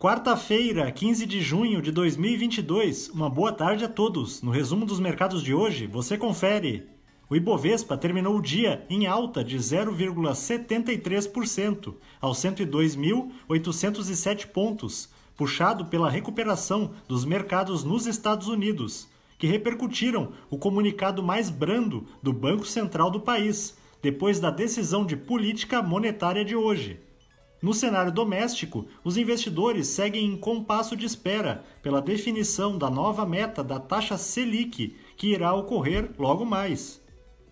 Quarta-feira, 15 de junho de 2022. Uma boa tarde a todos. No resumo dos mercados de hoje, você confere. O Ibovespa terminou o dia em alta de 0,73%, aos 102.807 pontos, puxado pela recuperação dos mercados nos Estados Unidos, que repercutiram o comunicado mais brando do Banco Central do país, depois da decisão de política monetária de hoje. No cenário doméstico, os investidores seguem em compasso de espera pela definição da nova meta da taxa Selic, que irá ocorrer logo mais.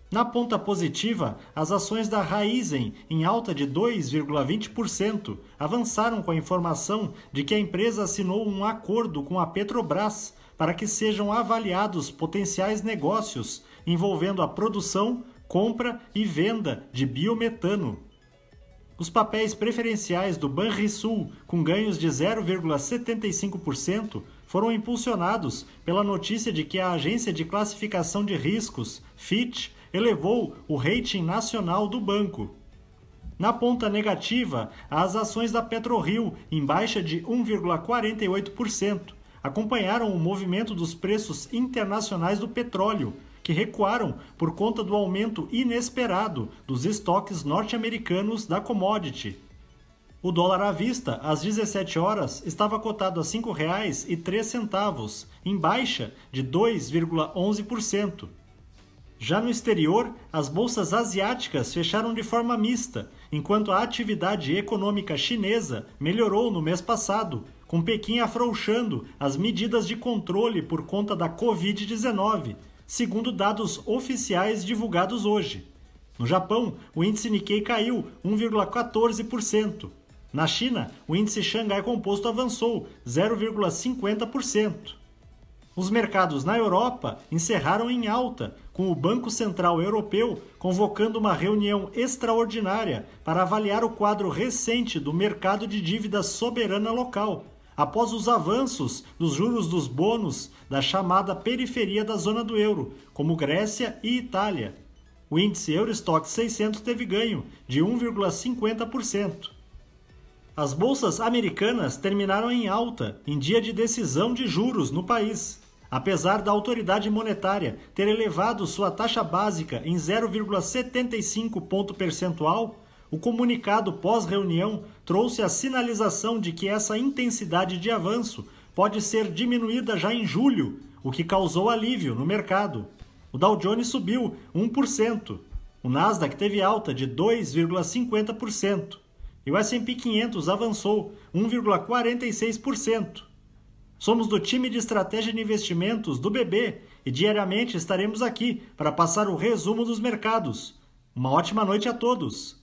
Na ponta positiva, as ações da Raizen, em alta de 2,20%, avançaram com a informação de que a empresa assinou um acordo com a Petrobras para que sejam avaliados potenciais negócios envolvendo a produção, compra e venda de biometano. Os papéis preferenciais do Banrisul, com ganhos de 0,75%, foram impulsionados pela notícia de que a agência de classificação de riscos, Fitch, elevou o rating nacional do banco. Na ponta negativa, as ações da PetroRio, em baixa de 1,48%, acompanharam o movimento dos preços internacionais do petróleo, que recuaram por conta do aumento inesperado dos estoques norte-americanos da commodity. O dólar à vista, às 17 horas, estava cotado a R$ 5,03, em baixa de 2,11%. Já no exterior, as bolsas asiáticas fecharam de forma mista, enquanto a atividade econômica chinesa melhorou no mês passado, com Pequim afrouxando as medidas de controle por conta da Covid-19, segundo dados oficiais divulgados hoje. No Japão, o índice Nikkei caiu 1,14%. Na China, o índice Xangai Composto avançou 0,50%. Os mercados na Europa encerraram em alta, com o Banco Central Europeu convocando uma reunião extraordinária para avaliar o quadro recente do mercado de dívida soberana local, após os avanços dos juros dos bônus da chamada periferia da zona do euro, como Grécia e Itália. O índice Eurostock 600 teve ganho de 1,50%. As bolsas americanas terminaram em alta em dia de decisão de juros no país. Apesar da autoridade monetária ter elevado sua taxa básica em 0,75 ponto percentual, o comunicado pós-reunião trouxe a sinalização de que essa intensidade de avanço pode ser diminuída já em julho, o que causou alívio no mercado. O Dow Jones subiu 1%, o Nasdaq teve alta de 2,50% e o S&P 500 avançou 1,46%. Somos do time de estratégia de investimentos do BB e diariamente estaremos aqui para passar o resumo dos mercados. Uma ótima noite a todos!